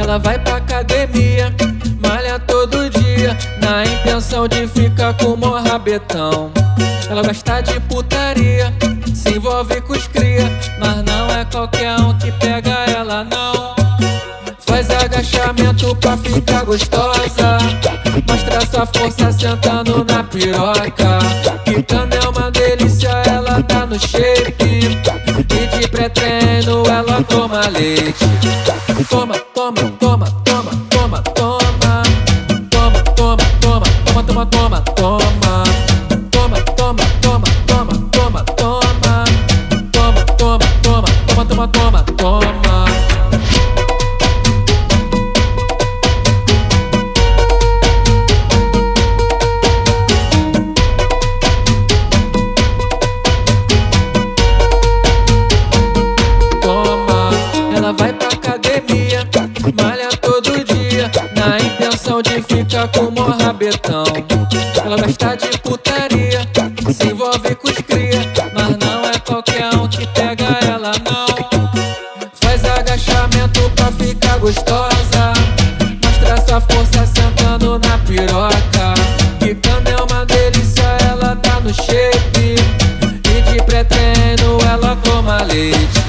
Ela vai pra academia, malha todo dia, na intenção de ficar com o rabetão. Ela gosta de putaria, se envolve com os cria, mas não é qualquer um que pega ela, não. Faz agachamento pra ficar gostosa, mostra sua força sentando na piroca. Quicando é uma delícia, ela tá no shape. E de pré-treino ela toma leite. Toma, toma, toma, toma, toma, toma. Toma, toma, toma, toma, toma, toma, toma. Toma, toma, toma, toma, toma, toma. Toma, toma, toma, toma, toma, toma, toma. Toma, ela vai pra academia, intenção de ficar com o rabetão. Ela gosta de putaria, se envolve com os cria, mas não é qualquer um que pega ela, não. Faz agachamento pra ficar gostosa, mostra essa força sentando na piroca. Quicando é uma delícia, ela tá no shape, e de pré-treino ela toma leite.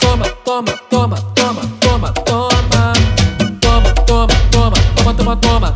Toma, toma, toma, toma, toma,